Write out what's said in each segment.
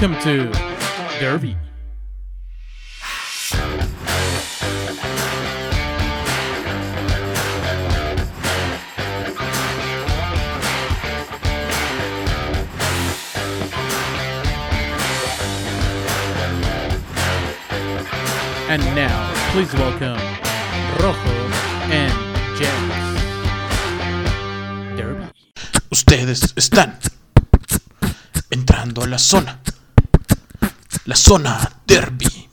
Welcome to Derby. And now, please welcome Rojo and James. Derby. Ustedes están entrando a la zona. Zona derby.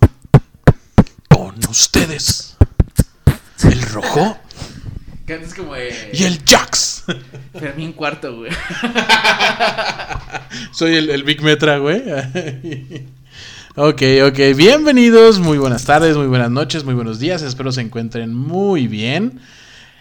Con ustedes. El rojo Cantas como de y el Jax. Fermín Cuarto, güey. Soy el, el Big Metra, güey. ok, ok. Bienvenidos. Muy buenas tardes, muy buenas noches, muy buenos días. Espero se encuentren muy bien.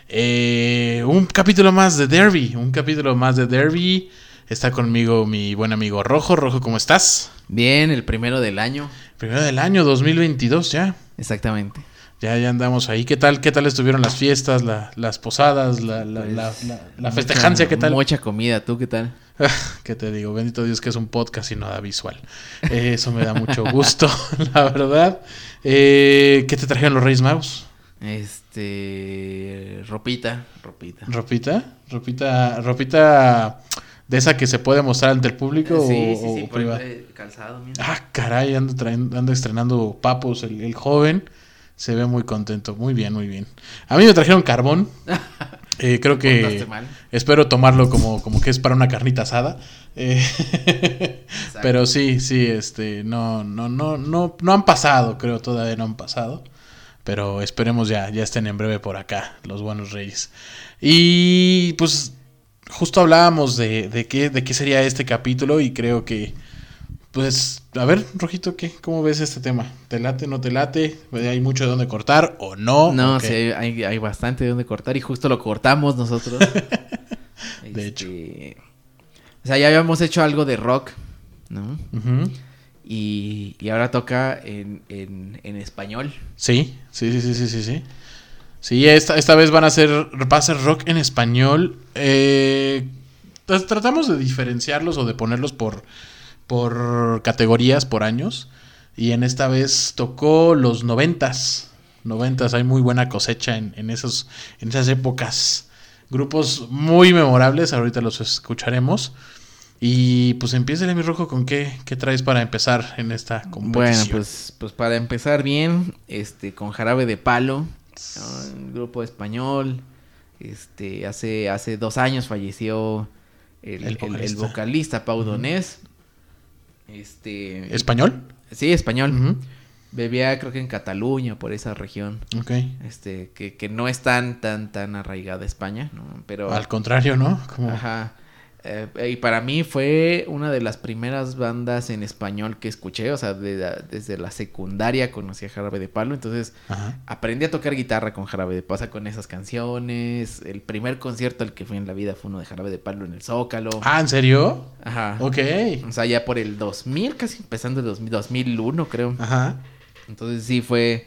Eh, un capítulo más de Derby. Un capítulo más de Derby. Está conmigo mi buen amigo Rojo. Rojo, ¿cómo estás? Bien, el primero del año. Primero del año 2022 ya. Exactamente. Ya, ya andamos ahí. ¿Qué tal? ¿Qué tal estuvieron las fiestas, la- las posadas, la, la, la, la- la festejancia? ¿Qué tal? Mucha comida, ¿tú qué tal? ¿Qué te digo? Bendito Dios que es un podcast y no da visual. Eh, eso me da mucho gusto, la verdad. Eh, ¿Qué te trajeron los Reyes Magos? Este. Ropita, ropita. ¿Ropita? ¿Ropita, ropita de esa que se puede mostrar ante el público sí, o, sí, o por privada? eh, calzado, mira. Ah, caray, ando, traen- ando estrenando papos el, el joven. Se ve muy contento. Muy bien, muy bien. A mí me trajeron carbón. Eh, creo que espero tomarlo como, como que es para una carnita asada. Eh, pero sí, sí, este, no, no, no, no, no han pasado, creo, todavía no han pasado. Pero esperemos ya, ya estén en breve por acá, los buenos reyes. Y pues justo hablábamos de, de qué, de qué sería este capítulo y creo que, pues, a ver, Rojito, ¿qué? ¿cómo ves este tema? ¿Te late, no te late? ¿Hay mucho de dónde cortar o no? No, ¿O sí, hay, hay, bastante de donde cortar y justo lo cortamos nosotros. De hecho. Este, O sea, ya habíamos hecho algo de rock, ¿no? Ujú. Y, y ahora toca en, en, en español. Sí, sí, sí, sí, sí, sí, sí. Sí, esta, esta vez van a ser, va rock en español. Eh, tratamos de diferenciarlos o de ponerlos por, por categorías, por años. Y en esta vez tocó los noventas. Noventas, hay muy buena cosecha en, en, esos, en esas épocas. Grupos muy memorables, ahorita los escucharemos. Y pues empieza mi rojo con qué, qué traes para empezar en esta competición. Bueno, pues, pues para empezar bien, este, con Jarabe de Palo, ¿no? un grupo español. Este, hace, hace dos años falleció el, El el- el vocalista, vocalista. Pau Donés. Este, ¿Español? sí, español. Ujú. Bebía creo que en Cataluña, por esa región. Ok. Este, que, que no es tan, tan, tan arraigada España, ¿no? Pero. Al contrario, ¿no? Como... Ajá. Eh, y para mí fue una de las primeras bandas en español que escuché, o sea, de desde la secundaria conocí a Jarabe de Palo, entonces Ajá. aprendí a tocar guitarra con Jarabe de Palo, o sea, con esas canciones. El primer concierto al que fui en la vida fue uno de Jarabe de Palo en el Zócalo. Ah, ¿en serio? Ajá. Ok. O sea, ya por el 2000, casi empezando el 2000, 2001, creo. Ajá. Entonces sí fue...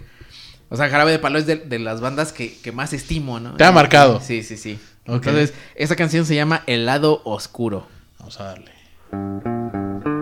O sea, Jarabe de Palo es de, de las bandas que, que más estimo, ¿no? Te ha marcado. Sí, sí, sí. Entonces, esa canción se llama El lado oscuro. Vamos a darle.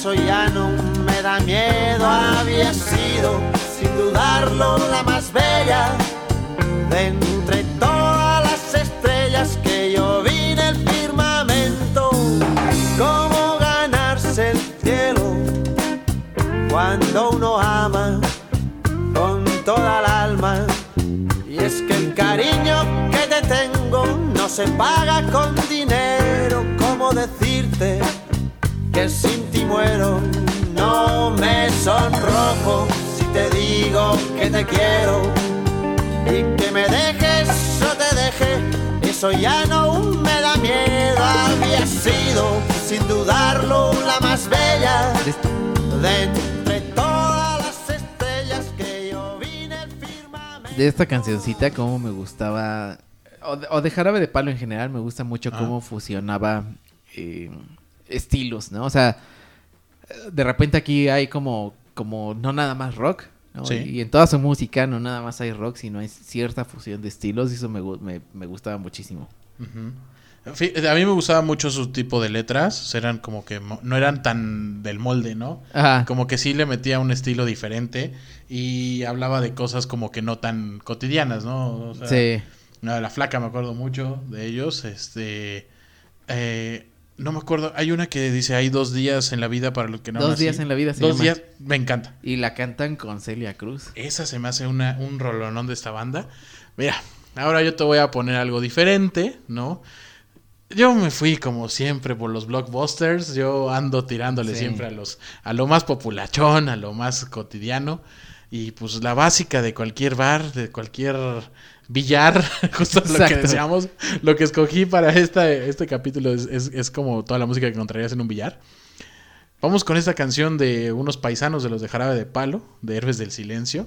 Eso ya no me da miedo, había sido sin dudarlo la más bella de entre todas las estrellas que yo vi en el firmamento, cómo ganarse el cielo cuando uno ama con toda el alma. Y es que el cariño que te tengo no se paga con te quiero y que me dejes o te deje. Eso ya no me da miedo. Había sido, sin dudarlo, la más bella de entre todas las estrellas que yo vine el firmamento. De esta cancioncita, como me gustaba. O de, o de Jarabe de Palo en general, me gusta mucho cómo fusionaba eh, estilos, ¿no? O sea, de repente aquí hay como, como no nada más rock, ¿no? Sí. Y en toda su música no nada más hay rock, sino hay cierta fusión de estilos y eso me, me, me gustaba muchísimo. A mí me gustaba mucho su tipo de letras. Eran como que no eran tan del molde, ¿no? Ajá. Como que sí le metía un estilo diferente y hablaba de cosas como que no tan cotidianas, ¿no? O sea, Sí. no, la flaca me acuerdo mucho de ellos. Este. eh, no me acuerdo. Hay una que dice: Hay dos días en la vida para los que no Dos nací". días en la vida se Dos llama. días. Me encanta. Y la cantan con Celia Cruz. Esa se me hace una, un rolonón de esta banda. Mira, ahora yo te voy a poner algo diferente, ¿no? Yo me fui como siempre por los blockbusters. Yo ando tirándole Sí. siempre a los a lo más populachón, a lo más cotidiano. Y pues la básica de cualquier bar, de cualquier billar, justo lo que decíamos. Lo que escogí para esta, este capítulo es, es- es como toda la música que encontrarías en un billar. Vamos con esta canción de unos paisanos de los de Jarabe de Palo, de Héroes del Silencio.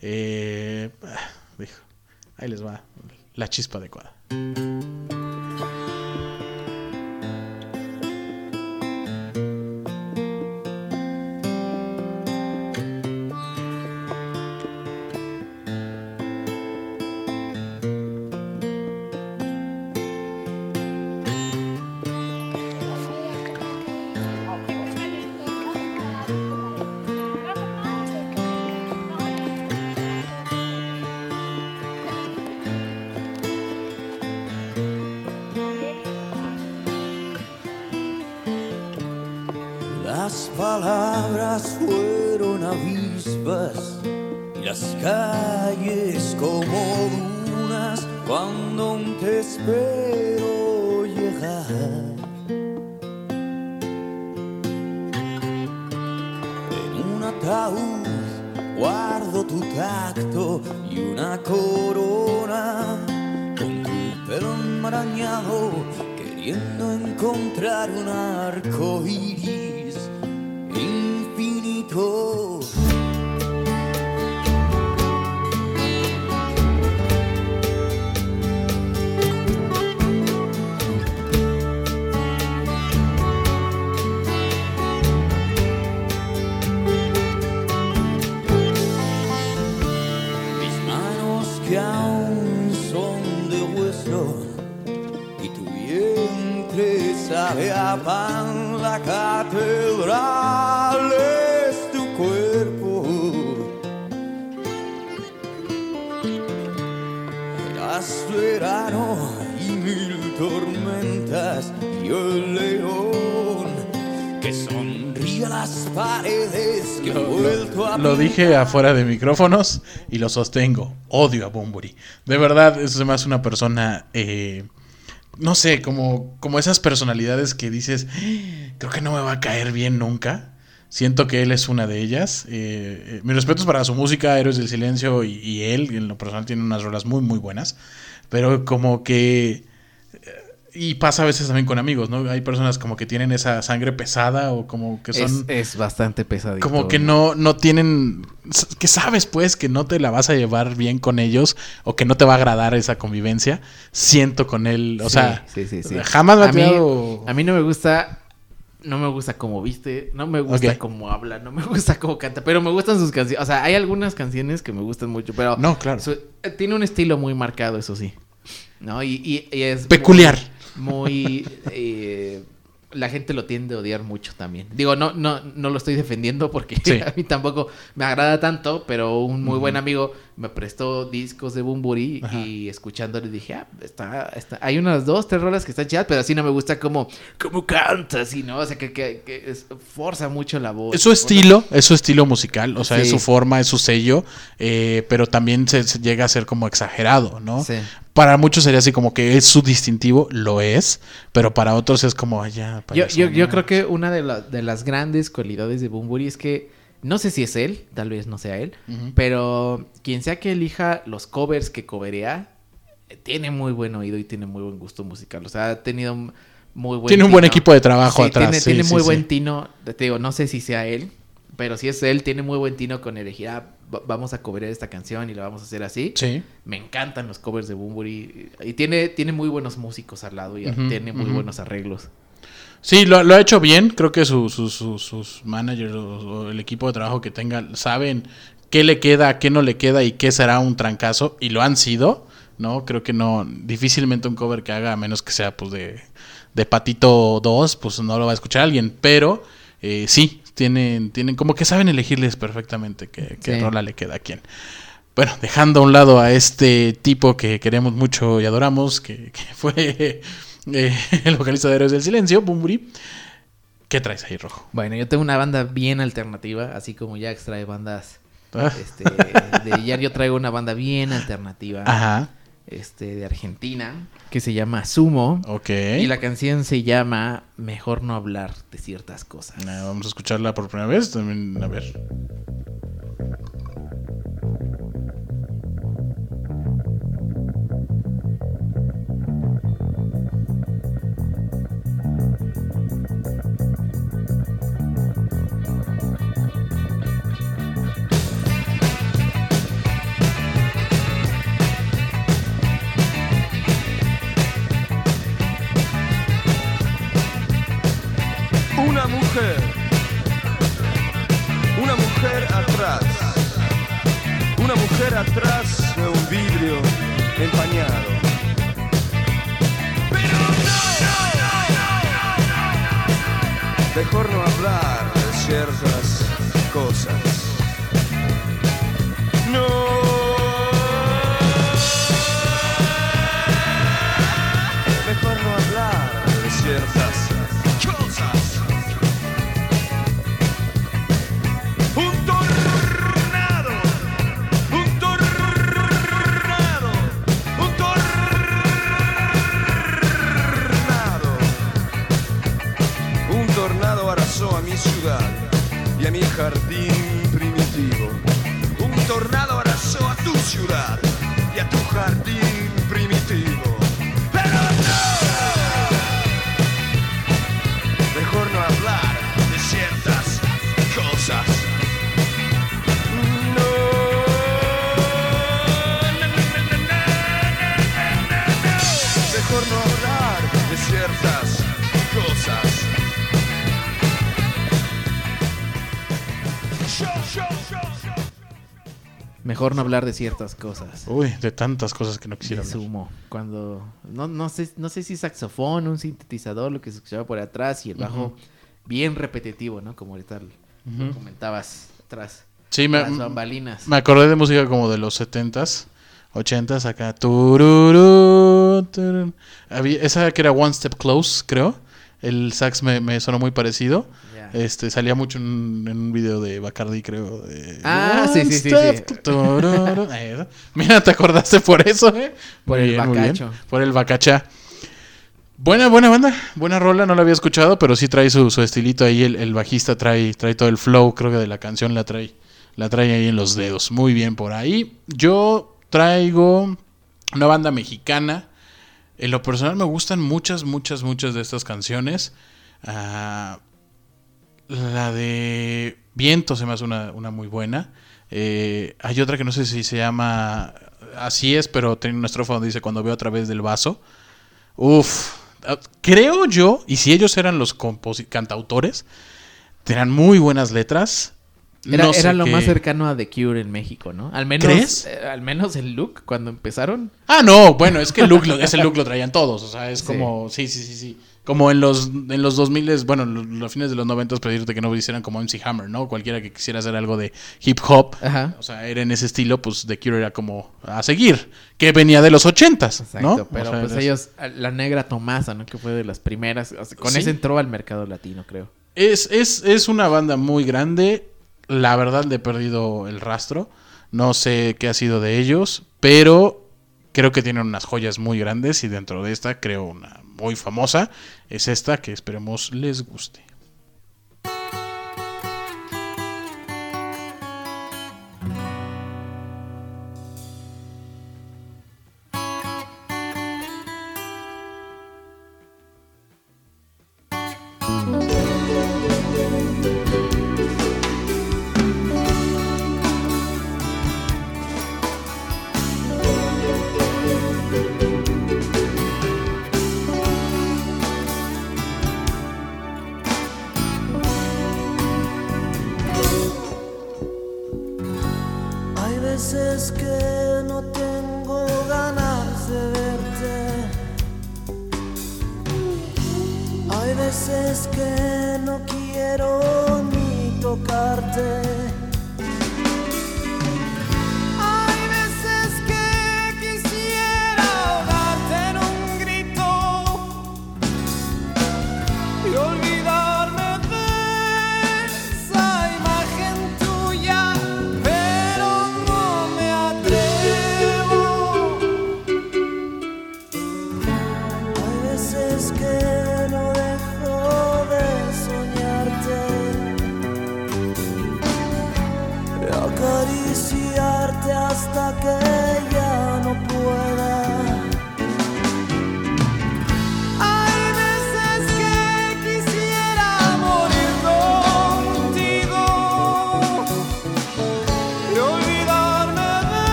Eh, ah, ahí les va la chispa adecuada. Pan, la catedral es tu cuerpo. Eras verano y mil tormentas y el león que sonríe a las paredes que he vuelto a Lo dije afuera de micrófonos y lo sostengo. Odio a Bumburi. De verdad, me hace una persona. eh, no sé, como, como esas personalidades que dices, "Ah, creo que no me va a caer bien nunca. Siento que él es una de ellas. Eh, eh, mis respetos para su música, Héroes del Silencio y, y él, en lo personal, tiene unas rolas muy, muy buenas. Pero como que. Y pasa a veces también con amigos, ¿no? Hay personas como que tienen esa sangre pesada o como que son. Es, es bastante pesadito. Como que no, no tienen. Que sabes, pues, que no te la vas a llevar bien con ellos o que no te va a agradar esa convivencia. Siento con él. O Sí, sea, sí, sí, sí. jamás me ha a mí, a mí no me gusta. No me gusta cómo viste, no me gusta cómo habla, no me gusta cómo canta, pero me gustan sus canciones. O sea, hay algunas canciones que me gustan mucho, pero No, claro. su- eh, tiene un estilo muy marcado, eso sí. ¿No? Y, y- y es Peculiar. Muy, muy, eh, la gente lo tiende a odiar mucho también. Digo, no, no, no lo estoy defendiendo porque Sí. a mí tampoco me agrada tanto, pero un muy buen amigo me prestó discos de Bumburi Ajá. y escuchándole dije, ah, está, está, hay unas dos, tres rolas que están chidas, pero así no me gusta como, como canta, así, ¿no? O sea, que, que, que es- forza mucho la voz. Es su estilo, es su estilo musical, o sea, es su forma, es su sello, eh, pero también se, se llega a ser como exagerado, ¿no? Sí. Para muchos sería así como que es su distintivo, lo es, pero para otros es como allá. Yo, yo, yo creo que una de, la- de las grandes cualidades de Bumburi es que no sé si es él, tal vez no sea él, pero quien sea que elija los covers que coverea, tiene muy buen oído y tiene muy buen gusto musical. O sea, ha tenido muy buen Tiene un buen equipo de trabajo Sí, atrás, Tiene, sí, tiene sí, muy buen tino. Te digo, no sé si sea él, pero si es él, tiene muy buen tino con elegir, ah, va- vamos a coverear esta canción y la vamos a hacer así. Sí. Me encantan los covers de Bumburi. Y tiene, tiene muy buenos músicos al lado y tiene muy buenos arreglos. Sí, lo, lo ha hecho bien. Creo que su- su- su- sus managers o, o el equipo de trabajo que tenga saben qué le queda, qué no le queda y qué será un trancazo. Y lo han sido, ¿no? Creo que no, difícilmente un cover que haga, a menos que sea pues de, de Patito 2, pues no lo va a escuchar alguien. Pero eh, sí, tienen, tienen como que saben elegirles perfectamente qué, qué Sí. rola le queda a quién. Bueno, dejando a un lado a este tipo que queremos mucho y adoramos, que, que fue eh, el vocalista de Héroes del Silencio, Bumburi. ¿Qué traes ahí, Rojo? Bueno, yo tengo una banda bien alternativa, así como Jax trae bandas. Ah, Este, de ayer yo traigo una banda bien alternativa. Ajá, Este, de Argentina, que se llama Sumo. ok. Y la canción se llama Mejor no hablar de ciertas cosas. Ah, vamos a escucharla por primera vez. También, a ver. Mejor no hablar de ciertas cosas. Uy, de tantas cosas que no quisiera hablar. Sumo. Cuando. No, no, sé, no sé si saxofón, un sintetizador, lo que se escuchaba por atrás y el bajo bien repetitivo, ¿no? Como ahorita lo Ujú. comentabas atrás. Sí, me, Las bambalinas. me acordé de música como de los 70s, 80s, acá. Tururú. Había, esa que era One Step Close, creo. El sax me, me sonó muy parecido. Este, salía mucho en, en un video de Bacardi, creo. de Ah, sí, sí, sí, sí. Eso. Mira, te acordaste por eso, ¿eh? Por Muy el bien, bacacho. Por el bacachá. Buena, buena banda. Buena rola, no la había escuchado, pero sí trae su, su estilito ahí. El, el bajista trae, trae todo el flow, creo que de la canción la trae. La trae ahí en los dedos. Muy bien por ahí. Yo traigo una banda mexicana. En lo personal me gustan muchas, muchas, muchas de estas canciones. Ah, la de Viento se me hace una, una muy buena. Eh, hay otra que no sé si se llama Así es, pero tiene una estrofa donde dice Cuando veo a través del vaso. Uf, ah, creo yo, y si ellos eran los cantautores, tenían muy buenas letras. Era, No sé era lo qué- más cercano a The Cure en México, ¿no? Al menos, ¿Crees? eh, al menos el look cuando empezaron. Ah, no, bueno, es que el look, lo- ese look lo traían todos, o sea, es Sí. como, sí, sí, sí, sí. Como en los, en los 2000, bueno, los, los fines de los 90 pedirte que no hicieran como MC Hammer, ¿no? Cualquiera que quisiera hacer algo de hip hop, Ajá. o sea, era en ese estilo, pues The Cure era como a seguir, que venía de los 80s, Exacto, ¿no? pero O sea, pues es- ellos, la negra Tomasa, ¿no? Que fue de las primeras. o sea, con Sí. ese entró al mercado latino, creo. Es, es, es una banda muy grande. La verdad le he perdido el rastro. No sé qué ha sido de ellos. Pero creo que tienen unas joyas muy grandes y dentro de esta creo una muy famosa es esta que esperemos les guste.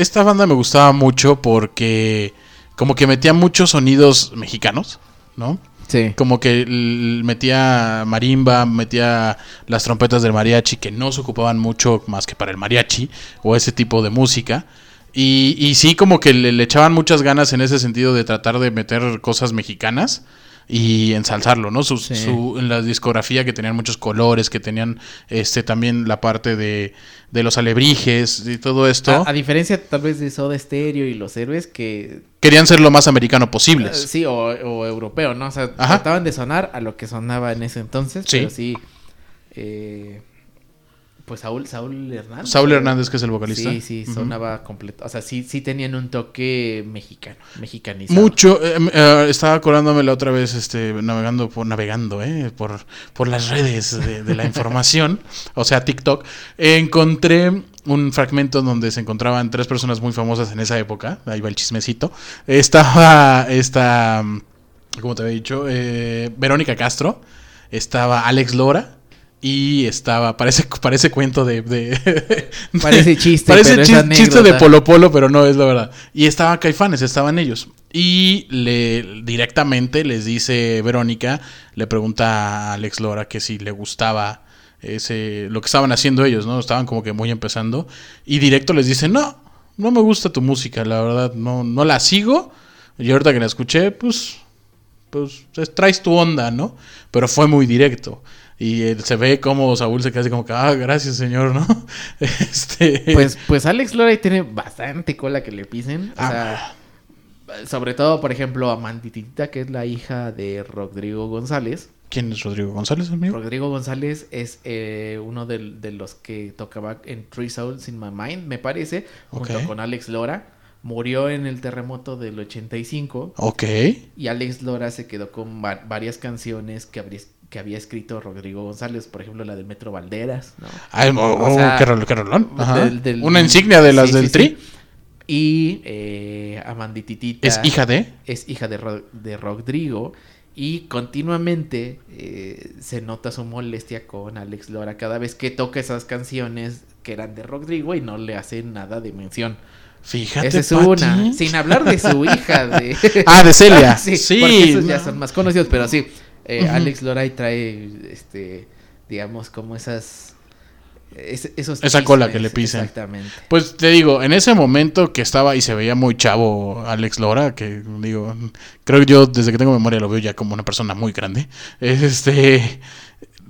Esta banda me gustaba mucho porque como que metía muchos sonidos mexicanos, ¿no? Sí. Como que metía marimba, metía las trompetas del mariachi que no se ocupaban mucho más que para el mariachi o ese tipo de música. Y, y sí, como que le, le echaban muchas ganas en ese sentido de tratar de meter cosas mexicanas y ensalzarlo, ¿no? Su, Sí. su- en la discografía que tenían muchos colores, que tenían este también la parte de, de los alebrijes y todo esto. A, a diferencia tal vez de Soda Stereo y Los Héroes que... Querían ser lo más americano eh, posible. sí, o, o europeo, ¿no? O sea, Ajá. trataban de sonar a lo que sonaba en ese entonces, Sí. pero sí... eh, pues Saúl, Saúl Hernández. Saúl Hernández, que es el vocalista. Sí, sí, sonaba completo. O sea, sí, sí tenían un toque mexicano, mexicanizado. Mucho, eh, eh, estaba acordándome la otra vez, este, navegando por, navegando, eh, por, por las redes de, de la información, o sea, TikTok, encontré un fragmento donde se encontraban tres personas muy famosas en esa época, ahí va el chismecito, estaba esta, mm, ¿cómo te había dicho? Eh, Verónica Castro, estaba Alex Lora, y estaba, parece, parece cuento de... de- Parece chiste, Parece pero es chis- chiste de. Polo Polo, pero no es la verdad. Y estaba Caifanes, estaban ellos. Y le directamente les dice Verónica, le pregunta a Alex Lora que si le gustaba ese lo que estaban haciendo ellos, ¿no? Estaban como que muy empezando. Y directo les dice, no, no me gusta tu música, la verdad, no, no la sigo. Y ahorita que la escuché, pues, pues es- traes tu onda, ¿no? Pero fue muy directo. Y él se ve como Saúl se queda así como que, ah, gracias, señor, ¿no? este. Pues, pues Alex Lora ahí tiene bastante cola que le pisen. O Ah. sea, sobre todo, por ejemplo, a Manditita, que es la hija de Rodrigo González. ¿Quién es Rodrigo González, amigo? Rodrigo González es eh, uno de, los que tocaba en Three Souls in My Mind, me parece, junto Ok. con Alex Lora. Murió en el terremoto del 85 Ok. y Alex Lora se quedó con va- varias canciones que, habría- que había escrito Rodrigo González, por ejemplo la del Metro Valderas, ¿no? Ay, oh, O oh, sea, qué, rol- qué rolón. Ajá. del- del- Una insignia de las Sí, del sí, Tri. sí. Y eh, Amandititita Es hija de. es hija de, Ro- de Rodrigo y continuamente eh, se nota su molestia con Alex Lora cada vez que toca esas canciones que eran de Rodrigo y no le hace nada de mención. Fíjate. Esa es Pati. una, sin hablar de su hija de Ah, de Celia. sí, Sí, porque esos ya son más conocidos, pero sí, eh. Alex Lora ahí trae este digamos como esas es- esos Esa cola que le pisen. Exactamente. Pues te digo, en ese momento que estaba y se veía muy chavo Alex Lora, que digo, creo que yo desde que tengo memoria lo veo ya como una persona muy grande. Este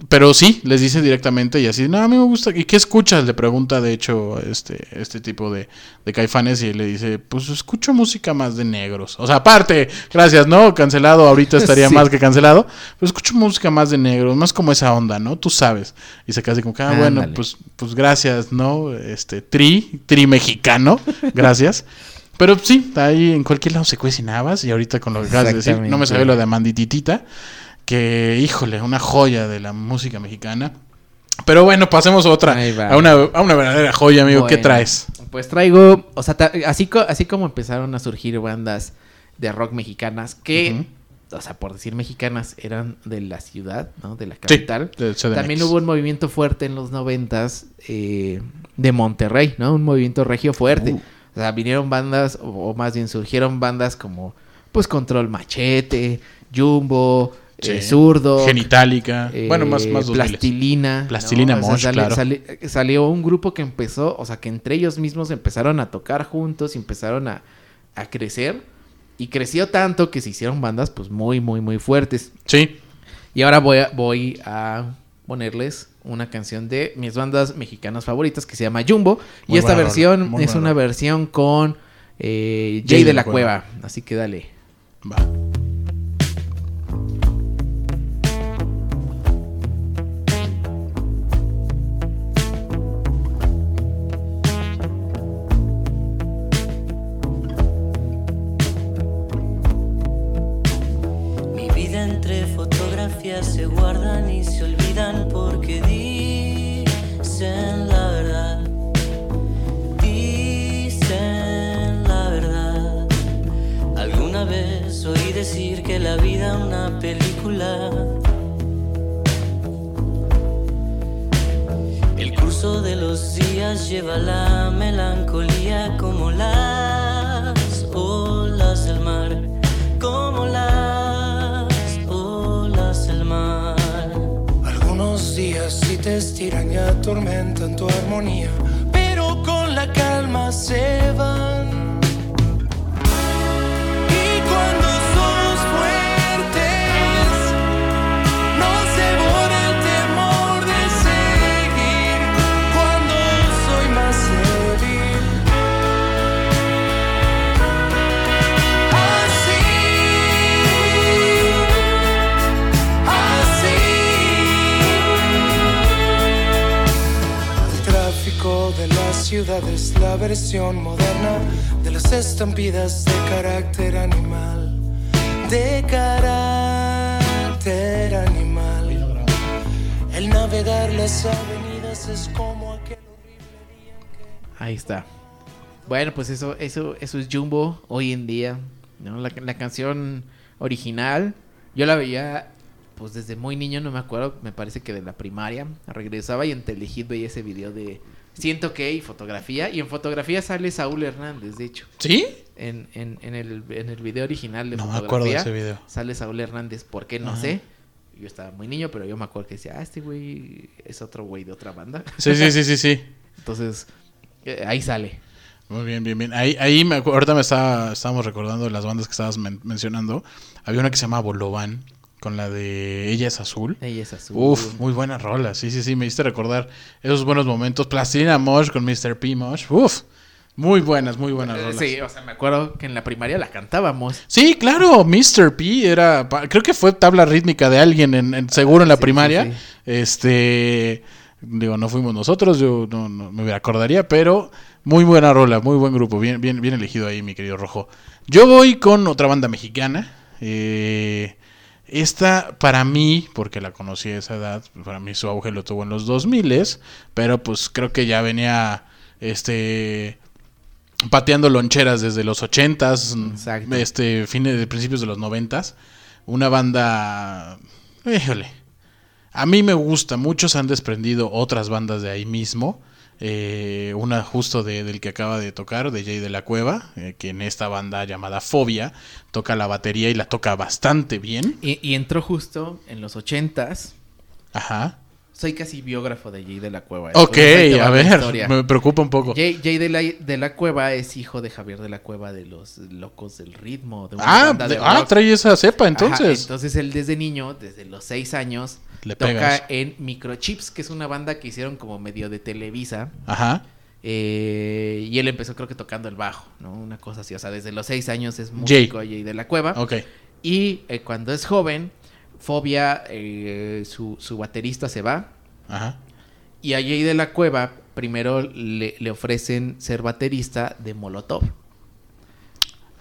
pero sí, les dice directamente y así, no, a mí me gusta. ¿Y qué escuchas? Le pregunta, de hecho, este, este tipo de, de caifanes y le dice, pues escucho música más de negros. O sea, aparte, gracias, ¿no? Cancelado, ahorita estaría Sí. más que cancelado. Pero escucho música más de negros, más como esa onda, ¿no? Tú sabes. Y se casi como que, ah, bueno, pues, pues gracias, ¿no? Este, tri, tri mexicano, gracias. Pero sí, ahí en cualquier lado se cuecen habas y ahorita con lo que acabas de decir, no me sabía lo de Amandititita, que híjole, una joya de la música mexicana. Pero bueno, pasemos a otra, a una, a una verdadera joya, amigo. ¿Qué traes? Pues traigo, o sea, así, co- así como empezaron a surgir bandas de rock mexicanas que, o sea, por decir mexicanas, eran de la ciudad, ¿no? De la capital. También hubo un movimiento fuerte en los noventas eh, de Monterrey, ¿no? Un movimiento regio fuerte. Uh. O sea, vinieron bandas, o, o más bien surgieron bandas como, pues, Control Machete, Jumbo, Sí. eh, Zurdo. Genitálica. eh, bueno, más, más 2000. Plastilina. Plastilina ¿no? O sea, Mosh, sale- claro. sale- salió un grupo que empezó, o sea, que entre ellos mismos empezaron a tocar juntos y empezaron a, a crecer. Y creció tanto que se hicieron bandas, pues, muy, muy, muy fuertes. Sí. Y ahora voy a, voy a ponerles una canción de mis bandas mexicanas favoritas que se llama Jumbo. Muy y esta buena versión es buena una versión con eh, Jay, de la, Cueva. Así que dale. Va. Estampidas de carácter animal. De carácter animal. El navegar las avenidas es como aquel horrible día que... Ahí está. Bueno, pues eso, eso, eso es Jumbo hoy en día. ¿no? La, la canción original, yo la veía pues desde muy niño, no me acuerdo, me parece que de la primaria. Regresaba y en Telehit veía ese video de Siento que y fotografía. Y en fotografía sale Saúl Hernández, de hecho. ¿Sí? En, en, en, el, en el video original de No me fotografía. acuerdo de ese video. Sale Saúl Hernández, ¿por qué? No Ajá. sé. Yo estaba muy niño, pero yo me acuerdo que decía, ah, este güey es otro güey de otra banda. Sí, sí, sí, sí, sí. Entonces, eh, ahí sale. Muy bien, bien, bien. Ahí, ahí me ahorita me estaba, estábamos recordando de las bandas que estabas men- mencionando. Había una que se llama Bolovan, con la de Ella es Azul. Ella es azul. Uf, muy buena rola. Sí, sí, sí, me hiciste recordar esos buenos momentos. Plastilina Mosh con Mr. P. Mosh. Uf, muy buenas, muy buenas Eh, rolas. Sí, o sea, me acuerdo que en la primaria la cantábamos. Sí, claro, Mr. P era, creo que fue tabla rítmica de alguien, en, en- seguro en la Sí, primaria. sí, sí. Este, digo, no fuimos nosotros, yo no, no me acordaría, pero muy buena rola, muy buen grupo, bien, bien, bien elegido ahí, mi querido Rojo. Yo voy con otra banda mexicana. eh, esta, para mí, porque la conocí a esa edad, para mí su auge lo tuvo en los 2000 pero pues creo que ya venía, este, pateando loncheras desde los 80s, Exacto. este, fines de principios de los 90s. Una banda, híjole, a mí me gusta, muchos han desprendido otras bandas de ahí mismo. Eh, una justo de- del que acaba de tocar, de Jay de la Cueva, eh, que en esta banda llamada Fobia toca la batería y la toca bastante bien. Y, y entró justo en los ochentas. Ajá. Soy casi biógrafo de Jay de la Cueva. Ok, te va a ver, me preocupa un poco. Jay, Jay de, la, de la Cueva es hijo de Javier de la Cueva de los Locos del Ritmo. De una Ah, banda de ah, trae esa cepa Ajá, entonces. entonces él desde niño, desde los seis años, Le toca pegas. en Microchips, que es una banda que hicieron como medio de Televisa. Ajá. Eh, y él empezó creo que tocando el bajo, ¿no? Una cosa así. O sea, desde los seis años es músico Jay, de la Cueva. Ok. Y eh, cuando es joven, Fobia, eh, su, su baterista se va. Ajá. Y a Jay de la Cueva primero le, le ofrecen ser baterista de Molotov.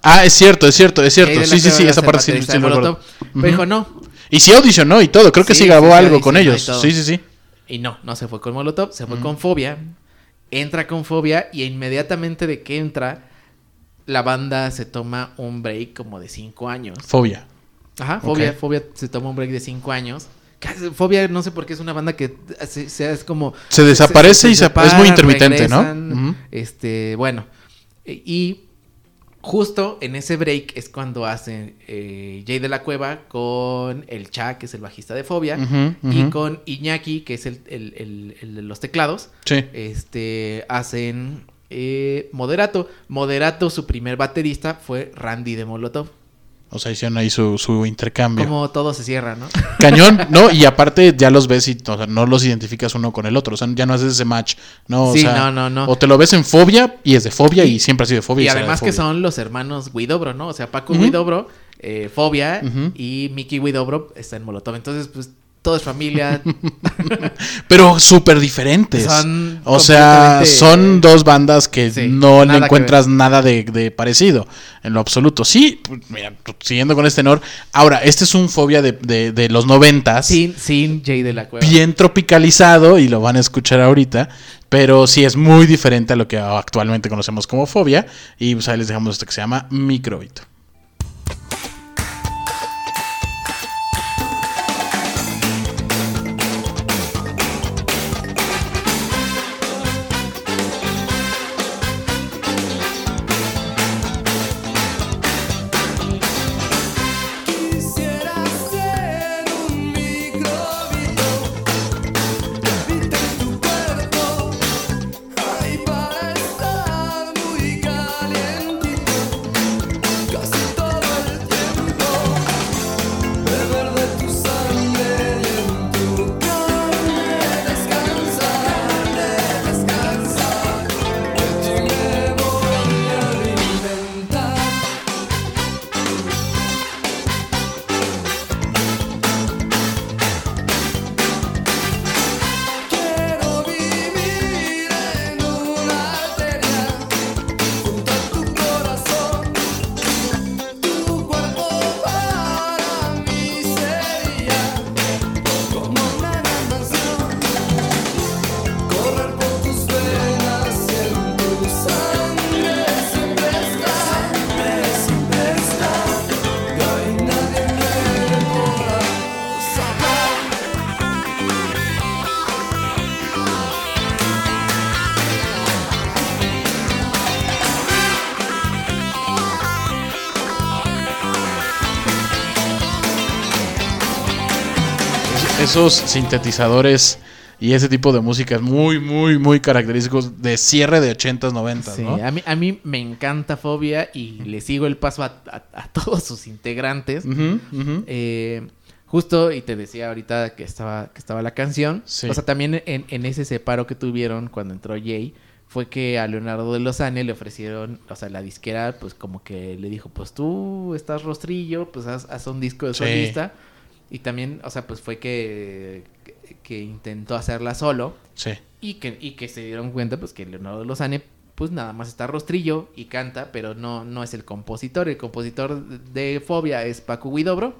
Ah, es cierto, es cierto, es cierto. Sí, sí, sí, esa parte sí, sí me. Molotov. Pero dijo no. Y sí audicionó y todo, creo que sí, Sí, grabó sí, algo con ellos. Sí, sí, sí. Y no, no se fue con Molotov, se fue con Fobia. Entra con Fobia y inmediatamente de que entra, la banda se toma un break como de cinco años. Fobia. Ajá, Fobia. Fobia se toma un break de cinco años. Fobia, no sé por qué es una banda que se, se- es como... Se desaparece y se- es muy intermitente, ¿no? Este, bueno. e- Y justo en ese break es cuando hacen eh, Jay de la Cueva con el Cha, que es el bajista de Fobia, y con Iñaki, que es el, el- el- el de los teclados. Sí. Este, hacen eh, Moderato. Moderato, su primer baterista fue Randy de Molotov. O sea, hicieron ahí su, su intercambio. Como todo se cierra, ¿no? Cañón, ¿no? Y aparte ya los ves y o sea, no los identificas uno con el otro. O sea, ya no haces ese match. No, o Sí, sea, no, no, no. O te lo ves en fobia y es de fobia y, siempre ha sido de fobia. Y además que son los hermanos Guidobro, ¿no? O sea, Paco Ujú. Guidobro, eh, Fobia y Mickey Guidobro está en Molotov. Entonces, pues, todo es familia. Pero súper diferentes. Son o sea, son dos bandas que Sí, no le encuentras nada de, de parecido. En lo absoluto. Sí, pues, mira, siguiendo con este tenor. Ahora, este es un fobia de, de- de los noventas. sin, sin Jay de la Cueva. bien tropicalizado y lo van a escuchar ahorita, pero sí es muy diferente a lo que actualmente conocemos como fobia y pues ahí les dejamos esto que se llama microbito. Esos sintetizadores y ese tipo de música es muy, muy, muy característicos de cierre de 80s, 90s, Sí, ¿no? a, mí, a mí me encanta Fobia y le sigo el paso a, a- a todos sus integrantes. Eh, justo, y te decía ahorita que estaba, que estaba la canción. Sí. O sea, también en, en ese separo que tuvieron cuando entró Jay, fue que a Leonardo de Lozane le ofrecieron, o sea, la disquera, pues como que le dijo, pues tú estás rostrillo, pues haz, haz un disco de Sí. Y también, o sea, pues fue que, que, que intentó hacerla solo. Sí. Y que, y que se dieron cuenta, pues, que Leonardo Lozane, pues nada más está rostrillo y canta, pero no, no es el compositor. El compositor de Fobia es Paco Guidobro,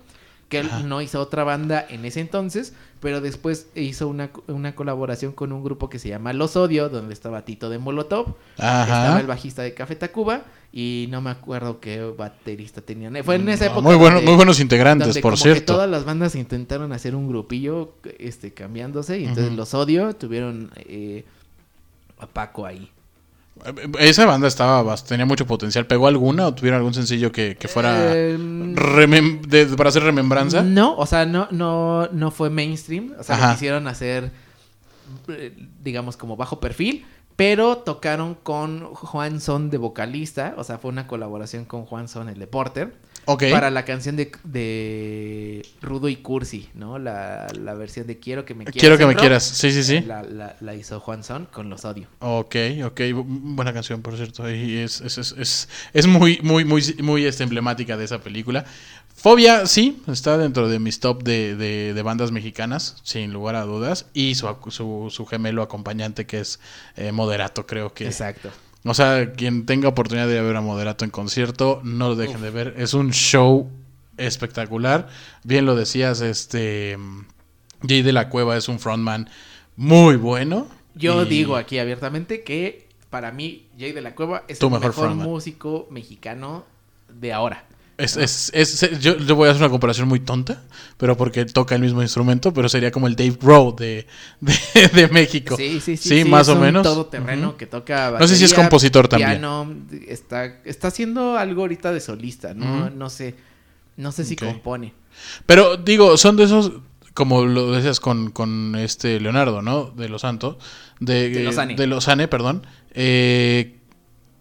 que él Ajá. no hizo otra banda en ese entonces, pero después hizo una, una colaboración con un grupo que se llama Los Odio, donde estaba Tito de Molotov, Ajá. estaba el bajista de Café Tacuba, y no me acuerdo qué baterista tenían. Fue en esa No, época. muy, bueno, donde- muy buenos integrantes, donde por como que cierto. todas las bandas intentaron hacer un grupillo este cambiándose y entonces los odio tuvieron eh, a Paco ahí Esa banda estaba tenía mucho potencial. ¿Pegó alguna o tuvieron algún sencillo que, que fuera Em, de- para hacer remembranza? no o sea no no no fue mainstream. O sea lo quisieron hacer eh, digamos, como bajo perfil, pero tocaron con Juan Son de vocalista, o sea, fue una colaboración con Juan Son, el de Porter, Para la canción de, de Rudo y Cursi, ¿no? La, la versión de Quiero que me quieras. Quiero que me rock, quieras. Sí, sí, sí. La, la- la hizo Juan Son con Los Odio. Ok, ok, bu- buena canción, por cierto. Y es, es, es, es, es muy, muy, muy, muy este, emblemática de esa película. Fobia, sí, está dentro de mis top de, de, de bandas mexicanas, sin lugar a dudas. Y su, su, su gemelo acompañante, que es eh, Moderato, creo que. Exacto. O sea, quien tenga oportunidad de ir a ver a Moderato en concierto, no lo dejen de ver. Es un show espectacular. Bien lo decías, este. Jay de la Cueva es un frontman muy bueno. Yo Y- digo aquí abiertamente que para mí Jay de la Cueva es Tu el mejor músico mexicano de ahora. Es, es, es- yo, yo voy a hacer una comparación muy tonta, pero porque toca el mismo instrumento, pero sería como el Dave Grohl de, de, de México. Sí, sí, sí. más es o un menos. todoterreno Ujú. que toca No sé si es compositor también. está, está haciendo algo ahorita de solista, ¿no? No sé. No sé si compone. Pero digo, son de esos, como lo decías con, con este Leonardo, ¿no? De Los Santos. De, De Lozane. De Lozane, perdón. Eh,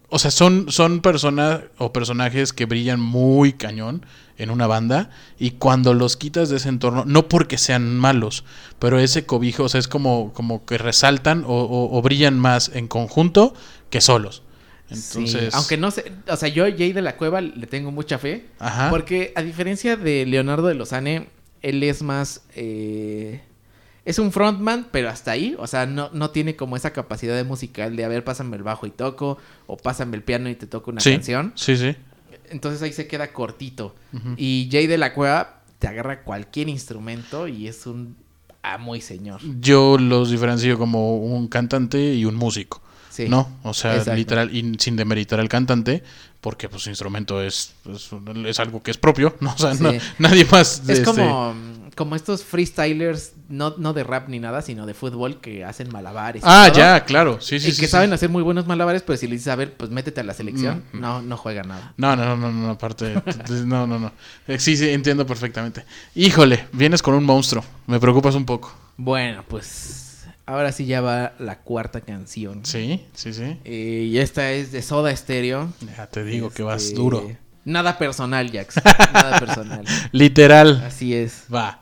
o sea, son, son personas o personajes que brillan muy cañón en una banda y cuando los quitas de ese entorno, no porque sean malos, pero ese cobijo, o sea, es como, como que resaltan o, o- o brillan más en conjunto que solos. Entonces, Sí, aunque no sé, o sea, yo a Jay de la Cueva le tengo mucha fe. Ajá. Porque a diferencia de Leonardo de Lozane, él es más... eh, es un frontman, pero hasta ahí. O sea, no, no tiene como esa capacidad de musical de, a ver, pásame el bajo y toco. O pásame el piano y te toco una sí, canción. sí, sí. Entonces ahí se queda cortito. Y Jay de la Cueva te agarra cualquier instrumento y es un amo y señor. Yo los diferencio como un cantante y un músico. Sí. ¿No? O sea, Exacto. literal, y sin demeritar al cantante, porque pues su instrumento es, es, es algo que es propio, ¿no? O sea, no- nadie más. Es este, como, como estos freestylers, no, no de rap ni nada, sino de fútbol que hacen malabares. Ah, todo. ya, claro. Sí, sí, y sí. que sí. saben hacer muy buenos malabares, pero si le dices, a ver, pues métete a la selección, Mm. no, no juega nada. No, no, no, no, no, aparte. no, no, no. Eh, Sí, sí, entiendo perfectamente. Híjole, vienes con un monstruo. Me preocupas un poco. Bueno, pues ahora sí ya va la cuarta canción. Sí, sí, sí. Eh, y esta es de Soda Stereo. Ya te digo que vas Este, duro. Nada personal, Jax. nada personal. Literal. Así es. Va.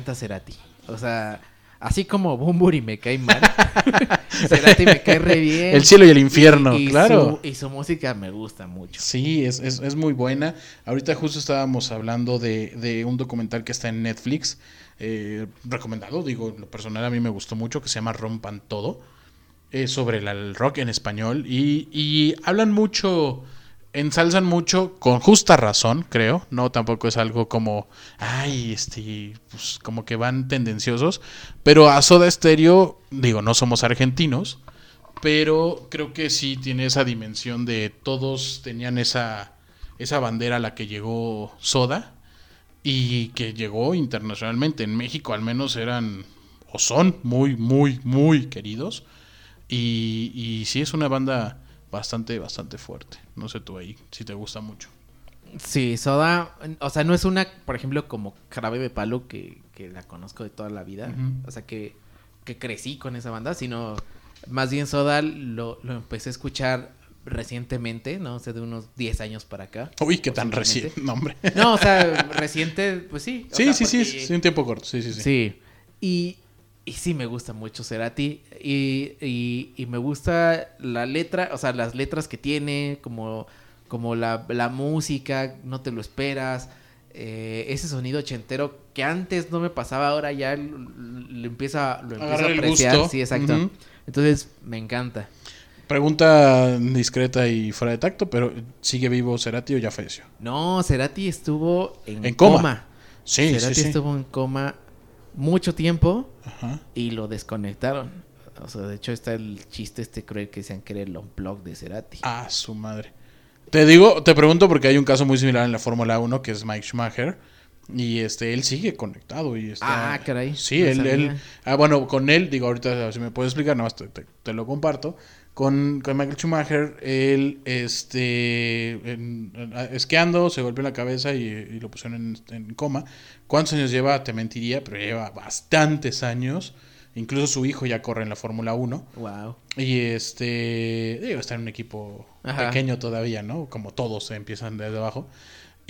Encanta Cerati. O sea, así como Bumburi me cae mal, Cerati me cae re bien. El cielo y el infierno, Y- y claro. Su, y su música me gusta mucho. Sí, es, es, es muy buena. Ahorita justo estábamos hablando de, de un documental que está en Netflix, eh, recomendado, digo, en lo personal a mí me gustó mucho, que se llama Rompan Todo, es sobre el rock en español y, y hablan mucho, ensalzan mucho, con justa razón, creo, no tampoco es algo como, ay, este, pues como que van tendenciosos, pero a Soda Stereo, digo, no somos argentinos, pero creo que sí tiene esa dimensión de todos tenían esa, esa bandera a la que llegó Soda y que llegó internacionalmente. En México al menos eran o son muy, muy, muy queridos. Y, y sí es una banda bastante, bastante fuerte. No sé tú ahí, si te gusta mucho. Sí, Soda, o sea, no es una, por ejemplo, como Jarabe de Palo que, que la conozco de toda la vida. O sea, que, que crecí con esa banda, sino más bien Soda lo, lo empecé a escuchar recientemente, ¿no? O sea, de unos 10 años para acá. Uy, qué tan recién, no, hombre. No, o sea, reciente, pues sí. Sí, sea, sí, sí, sí, un tiempo corto, sí, sí, sí. Sí. Y, y sí me gusta mucho Cerati. Y, y, y me gusta la letra, o sea, las letras que tiene, como, como la, la música, no te lo esperas. eh, ese sonido ochentero que antes no me pasaba, ahora ya lo empieza, lo empiezo Agarrar a apreciar. gusto. Sí, exacto. Entonces, me encanta. Pregunta discreta y fuera de tacto, pero ¿sigue vivo Cerati o ya falleció? No, Cerati estuvo en, En coma. coma. Sí, Cerati sí, sí. estuvo en coma mucho tiempo. Ajá. y lo desconectaron. O sea, de hecho está el chiste este cruel que decían que era el unplug de Cerati. Ah, su madre. Te digo, te pregunto porque hay un caso muy similar en la Fórmula 1 que es Mike Schumacher. Y este, él sigue conectado y está... Ah, caray, Sí, no él, él... Ah, bueno, con él, digo, ahorita si me puedes explicar, te, te- te lo comparto. Con, con Michael Schumacher, él, este, en- en- esquiando, se golpeó la cabeza y, y lo pusieron en, en coma. ¿Cuántos años lleva? Te mentiría, pero lleva bastantes años. Incluso su hijo ya corre en la Fórmula 1. Wow. Y este, digo, está en un equipo Ajá. pequeño todavía, ¿no? Como todos empiezan desde abajo.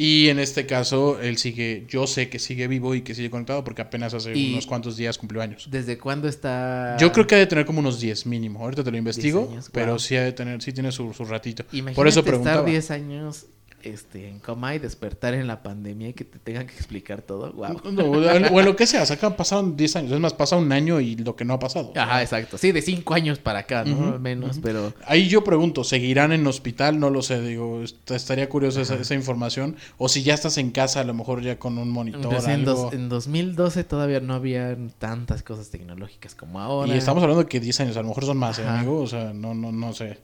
Y en este caso, él sigue, yo sé que sigue vivo y que sigue conectado porque apenas hace unos cuantos días cumplió años. ¿Desde cuándo está? Yo creo que ha de tener como unos 10 mínimo. Ahorita te lo investigo, años, pero wow. sí ha de tener, sí tiene su, su ratito. Imagínate Por eso preguntaba. estar 10 años este, en coma y despertar en la pandemia y que te tengan que explicar todo. Wow. No, o lo que sea, sacan, pasaron 10 años. Es más, pasa un año y lo que no ha pasado. Ajá, exacto. Sí, de 5 años para acá, ¿no? Menos, pero... Ahí yo pregunto, ¿seguirán en hospital? No lo sé, digo, est- estaría curioso esa, esa información. O si ya estás en casa, a lo mejor ya con un monitor. Entonces, en, algo. dos- en 2012 todavía no había tantas cosas tecnológicas como ahora. Y estamos hablando de que 10 años, a lo mejor son más, ¿eh, amigo. O sea, no, no, no sé.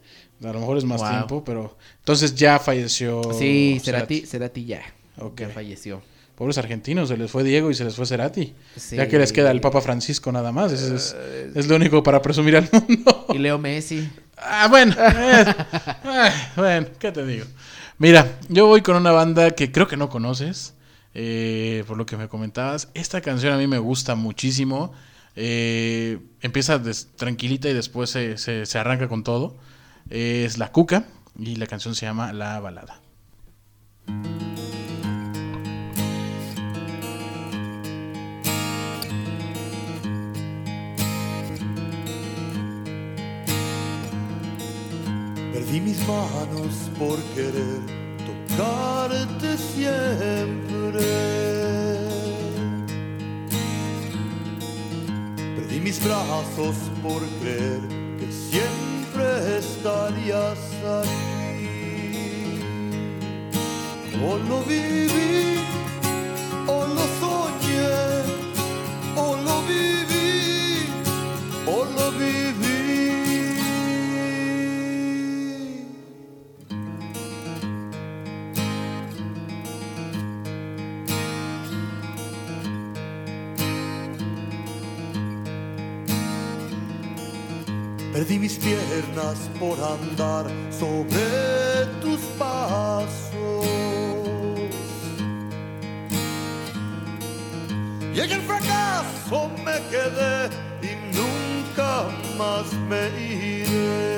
A lo mejor es más Wow. tiempo, pero. Entonces ya falleció. Sí, Cerati, Cerati ya. Ya falleció. Pobres argentinos, se les fue Diego y se les fue Cerati. Sí. Ya que les queda el Papa Francisco nada más. Es, es lo único para presumir al mundo. Y Leo Messi. Ah, bueno. eh, eh, bueno, ¿qué te digo? Mira, yo voy con una banda que creo que no conoces, eh, por lo que me comentabas. Esta canción a mí me gusta muchísimo. Eh, empieza tranquilita y después se, se- se arranca con todo. Es La Cuca y la canción se llama La Balada. Perdí mis manos por querer tocarte siempre. Perdí mis brazos por creer que siempre estarías aquí. O lo viví, o lo soñé, o lo viví, o lo viví. Perdí mis piernas por andar sobre tus pasos. Y en el fracaso me quedé y nunca más me iré.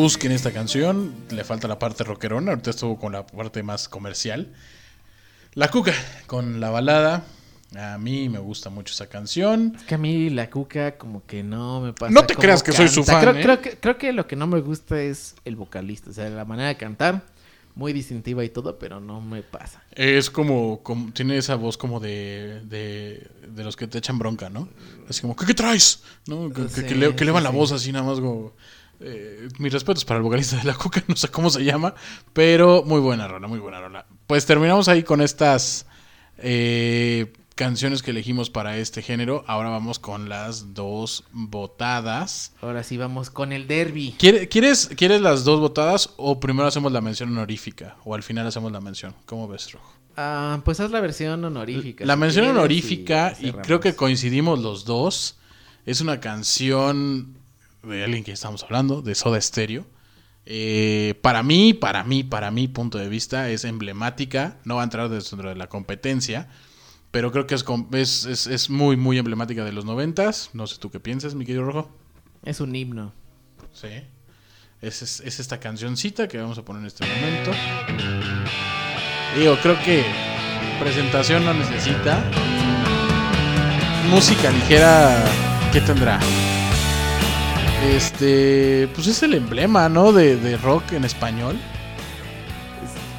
Busquen esta canción, le falta la parte rockerona, ahorita estuvo con la parte más comercial. La Cuca, con la balada. A mí me gusta mucho esa canción. Es que a mí la cuca como que no me pasa. No te creas que soy su fan, Creo, ¿eh? creo que, creo que lo que no me gusta es el vocalista. O sea, la manera de cantar, muy distintiva y todo, pero no me pasa. Es como, como- tiene esa voz como de, de, de los que te echan bronca, ¿no? Así como, ¿qué, qué traes? ¿No? Que, que- Sí, que le, sí, elevan la voz así nada más como... eh, mis respetos para el vocalista de la Cuca, no sé cómo se llama, pero muy buena rola, muy buena rola. Pues terminamos ahí con estas eh, canciones que elegimos para este género. Ahora vamos con las dos votadas. Ahora sí vamos con el derby. ¿Quiere- ¿Quieres, ¿Quieres las dos votadas o primero hacemos la mención honorífica? O al final hacemos la mención. ¿Cómo ves, Rojo? Ah, pues haz la versión honorífica. La si mención honorífica, y, creo que coincidimos los dos, es una canción de alguien que estamos hablando, de Soda Stereo. Eh, para mí, para mí, para mi punto de vista, es emblemática. No va a entrar dentro de la competencia, pero creo que es, com- es, es- es muy, muy emblemática de los noventas. No sé tú qué piensas, mi querido Rojo. Es un himno. Sí. Es, es- es esta cancioncita que vamos a poner en este momento. Digo, creo que presentación no necesita. Música ligera, ¿qué tendrá? Este, pues es el emblema, ¿no? De, de rock en español.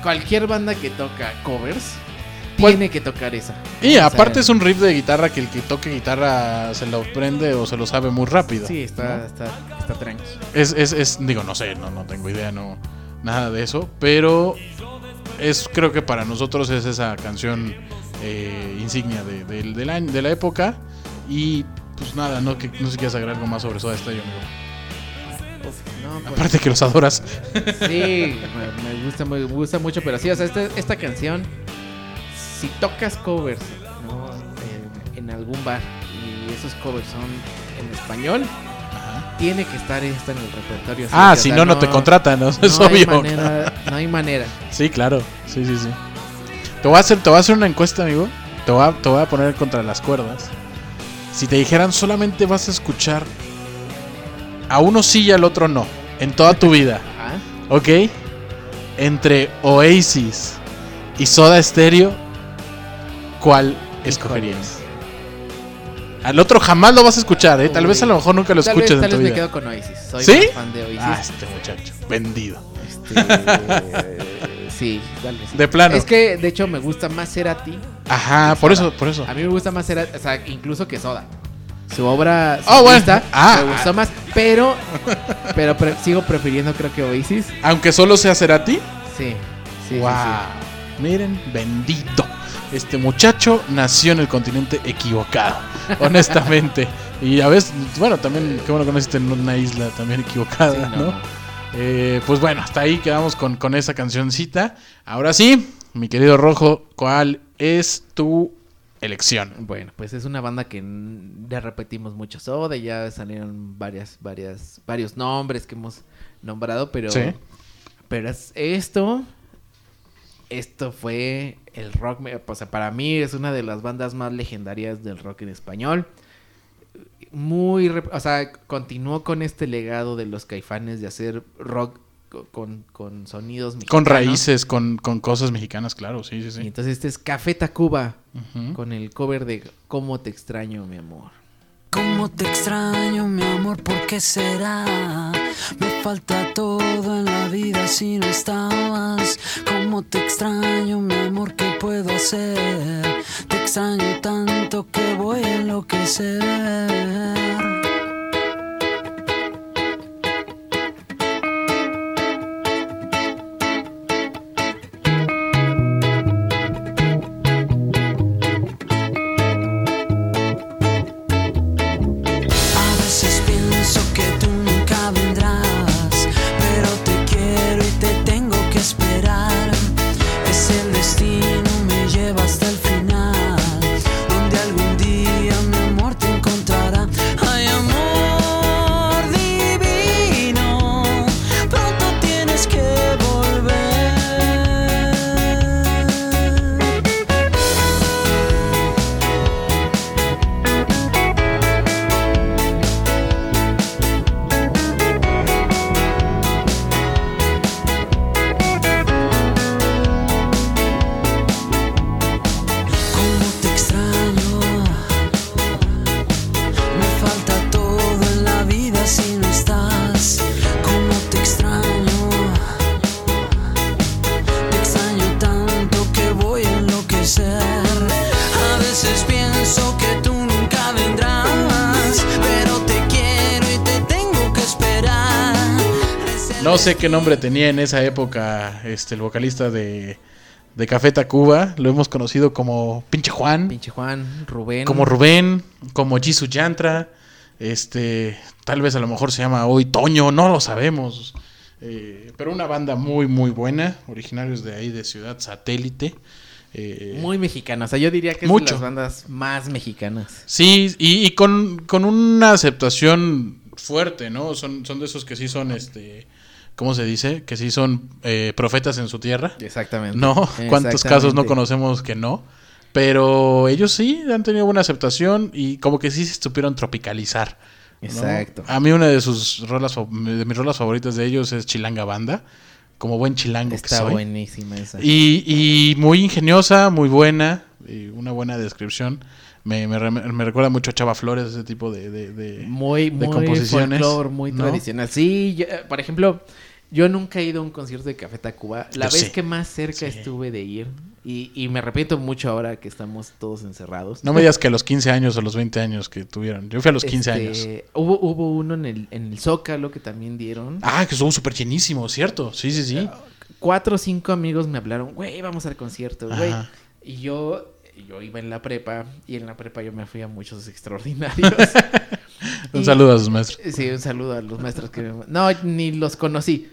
Cualquier banda que toca covers ¿Cuál? tiene que tocar esa. Y O sea, aparte es un riff de guitarra que el que toque guitarra se lo prende o se lo sabe muy rápido. Sí, está, ¿no? está, está tranqui. Es, es, es, digo, no sé, no, no tengo idea, no, nada de eso, pero es, creo que para nosotros es esa canción eh, insignia de, año- de la época y pues nada, no, que, no sé si quieres agregar algo más sobre Soda Stereo, amigo. Uf, no, pues, Aparte que los adoras. Sí, me, me gusta, me gusta mucho, pero sí, o sea, este- esta canción, si tocas covers ¿no? en, en algún bar y esos covers son en español, tiene que estar esta en el repertorio. Ah, si no, no te contratan, ¿no? Es hay obvio. manera, no hay manera. Sí, claro, sí, sí, sí. Te voy a hacer, te voy a hacer una encuesta, amigo. Te voy a, te voy a poner contra las cuerdas. Si te dijeran solamente vas a escuchar a uno sí y al otro no, en toda tu vida. Ah, ¿Ok? Entre Oasis y Soda Stereo, ¿cuál escogerías? Al otro jamás lo vas a escuchar, ¿eh? Tal Uy. vez a lo mejor nunca lo tal escuches vez, en tal tu vez me quedo con Oasis. Soy ¿Sí? fan de Oasis. Ah, este muchacho, vendido. Este, sí, tal vez. De plano. Es que, de hecho, me gusta más Cerati. Ajá, por eso, por eso. A mí me gusta más Cerati, o sea, incluso que Soda. Su obra Oh, bueno. solista Ah. me gustó más, pero, pero pre- sigo prefiriendo creo que Oasis. Aunque solo sea Cerati. Sí, sí, sí, wow. sí. Miren, bendito. Este muchacho nació en el continente equivocado, honestamente. Y a veces, bueno, también, qué bueno que naciste en una isla también equivocada, Sí, no. Eh, pues bueno, hasta ahí quedamos con, con esa cancioncita. Ahora sí, mi querido Rojo, ¿cuál es tu elección? Bueno, pues es una banda que ya repetimos mucho Soda, ya salieron varias, varias, varios nombres que hemos nombrado, pero, Sí. pero es esto, esto fue el rock, o sea, para mí es una de las bandas más legendarias del rock en español. Muy, o sea, continuó con este legado de los caifanes de hacer rock con, con sonidos mexicanos. Con raíces, con, con cosas mexicanas, claro, sí, sí, Y sí. entonces este es Café Tacuba, Ujú. con el cover de Cómo te extraño, mi amor. Cómo te extraño, mi amor, ¿por qué será? Me falta todo en la vida si no estabas. Cómo te extraño, mi amor, ¿qué puedo hacer? Te extraño tanto que voy a enloquecer. Sé qué nombre tenía en esa época este, el vocalista de, de Café Tacuba. Lo hemos conocido como Pinche Juan. Pinche Juan, Rubén. Como Rubén, como Jisoo Yantra. Este, tal vez a lo mejor se llama hoy Toño, no lo sabemos. Eh, pero una banda muy, muy buena. Originarios de ahí, de Ciudad Satélite. Eh, Muy mexicana. O sea, yo diría que es Mucho. de las bandas más mexicanas. Sí, y, y con, con una aceptación fuerte, ¿no? Son, son de esos que sí son, este, ¿cómo se dice? Que sí son eh, profetas en su tierra. Exactamente. No, ¿cuántos casos no conocemos que no? Pero ellos sí han tenido buena aceptación y como que sí se supieron tropicalizar. ¿no? Exacto. A mí una de sus rolas, de mis rolas favoritas de ellos es Chilanga Banda, como buen chilango que Está soy. buenísima esa. Y, y muy ingeniosa, muy buena, y una buena descripción. Me, me, me recuerda mucho a Chava Flores, ese tipo de, de, de- muy, de muy composiciones. muy ¿no? tradicional. Sí, yo, eh, por ejemplo, yo nunca he ido a un concierto de Café Tacuba. La Yo vez sí. que más cerca Sí. estuve de ir, y, y me arrepiento mucho ahora que estamos todos encerrados. No me digas que a los 15 años o los 20 años que tuvieron. Yo fui a los 15 Este, años. Hubo, hubo uno en el, en el Zócalo que también dieron. Ah, que estuvo súper llenísimo, ¿cierto? Sí, sí, sí. Cuatro o cinco amigos me hablaron, güey, vamos al concierto, güey. Y yo, yo iba en la prepa, y en la prepa yo me fui a muchos extraordinarios. Un Y- saludo a sus maestros. Sí, un saludo a los maestros que me... No, ni los conocí.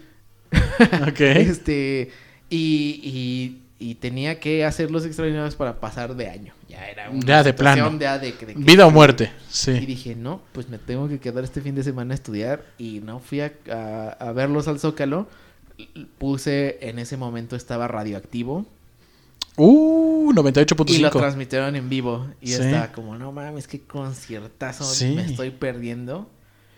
Ok. Este, y, y, y tenía que hacer los extraordinarios para pasar de año. Ya era una Ya de plano. de de Vida o muerte, Y sí. dije, no, pues me tengo que quedar este fin de semana a estudiar. Y no fui a, a- a verlos al Zócalo. Puse, en ese momento estaba radioactivo. Uh, Y lo 98.5. transmitieron en vivo. Y yo estaba como, no mames, qué conciertazo Sí. me estoy perdiendo.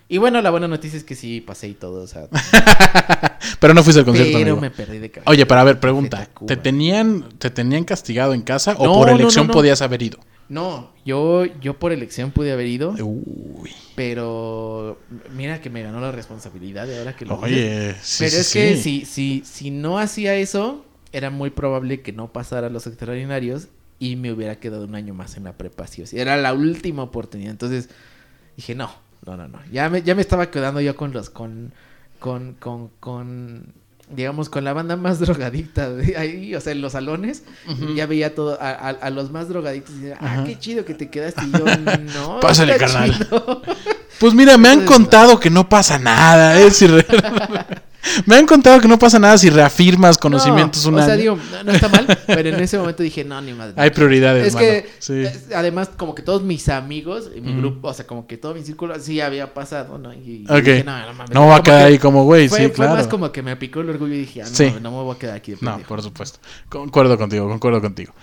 Y bueno, la buena noticia es que sí pasé y todo, o sea, Pero no fuiste al concierto, pero amigo. me perdí de cabeza. Oye, pero a ver, pregunta. ¿Te tenían, ¿Te tenían castigado en casa o por elección no, no. podías haber ido? No, yo, yo por elección pude haber ido, Uy. pero mira que me ganó la responsabilidad de ahora que lo. Oye, sí, Pero sí, es que si, si, si no hacía eso, era muy probable que no pasara los extraordinarios y me hubiera quedado un año más en la prepa. sí o sí. Era la última oportunidad. Entonces dije, no, no, no, no. Ya me, ya me estaba quedando yo con los, con, con, con, con, digamos, con la banda más drogadicta de ahí, o sea, en los salones. Ya veía todo, a, a- a los más drogadictos y decía, ah, qué chido que te quedaste. Y yo, no. Pásale, carnal. chido". Pues mira, me han Entonces, contado que no pasa nada. Si re- me han contado que no pasa nada si reafirmas conocimientos no, un o sea, digo, no, no está mal, pero en ese momento dije, no, ni madre. Hay prioridades, Es que, Sí. además, como que todos mis amigos, mi grupo, o sea, como que todo mi círculo sí había pasado, ¿no? Y, dije, no, no mames. No va a quedar que ahí como güey, fue, sí, fue claro. más como que me picó el orgullo y dije, ah, no, Sí. no me voy a quedar aquí de No, por supuesto. Concuerdo contigo, concuerdo contigo.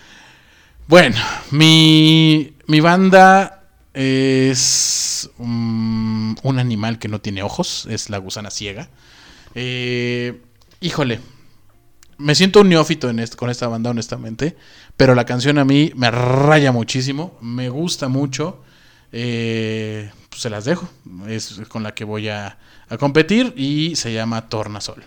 Bueno, mi, mi banda es mm, un animal que no tiene ojos, es la gusana ciega. Eh, híjole, me siento un neófito en con esta banda, honestamente, pero la canción a mí me raya muchísimo, me gusta mucho. eh, pues se las dejo, es con la que voy a, a competir y se llama Tornasol.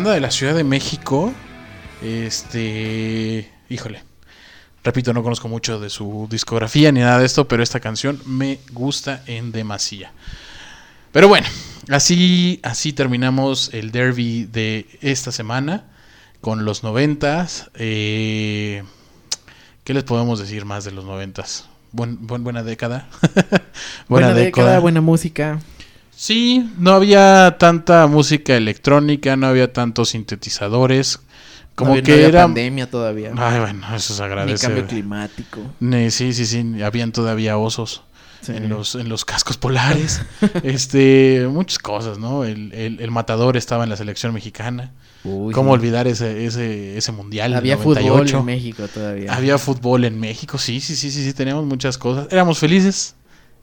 Banda de la Ciudad de México. Este. Híjole. Repito, no conozco mucho de su discografía ni nada de esto, pero esta canción me gusta en demasía. Pero bueno, así, así terminamos el derby de esta semana con los noventas. Eh, ¿Qué les podemos decir más de los noventas? Buen, buen- buena década. Buena, década, buena música. Sí, no había tanta música electrónica, no había tantos sintetizadores. Como No había- no que había era. pandemia todavía. Ay, bueno, eso se Ni agradece. cambio climático. Sí, sí, sí, habían todavía osos Sí. en, los, en los cascos polares. este, muchas cosas, ¿no? El, el- el matador estaba en la selección mexicana. Uy, ¿Cómo olvidar ese, ese, ese mundial? Había 98? fútbol en México todavía. Había fútbol en México, sí, sí, sí, sí, sí, teníamos muchas cosas. Éramos felices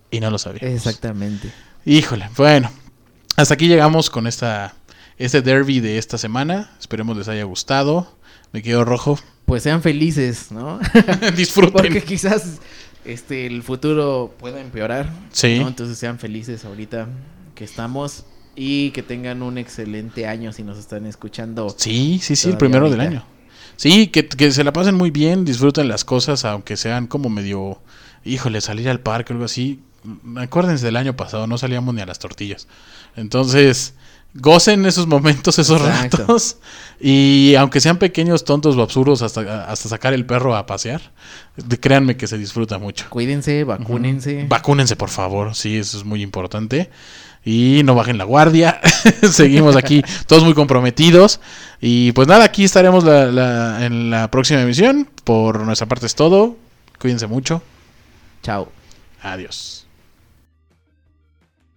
y no lo sabíamos. Exactamente. Híjole, bueno, hasta aquí llegamos con esta este derby de esta semana. Esperemos les haya gustado. Me quedo rojo. Pues sean felices, ¿no? Disfruten. Porque quizás este el futuro pueda empeorar. Sí. ¿no? Entonces sean felices ahorita que estamos y que tengan un excelente año si nos están escuchando. Sí, sí, sí, el primero del año. Sí, que, que se la pasen muy bien, disfruten las cosas, aunque sean como medio, híjole, salir al parque o algo así. Acuérdense del año pasado, no salíamos ni a las tortillas. Entonces, gocen esos momentos, esos Exacto. ratos. Y aunque sean pequeños, tontos o absurdos, hasta, hasta sacar el perro a pasear, créanme que se disfruta mucho. Cuídense, vacúnense. Vacúnense, por favor. Sí, eso es muy importante. Y no bajen la guardia. Seguimos aquí todos muy comprometidos. Y pues nada, aquí estaremos la- la- en la próxima emisión. Por nuestra parte es todo. Cuídense mucho. Chao. Adiós.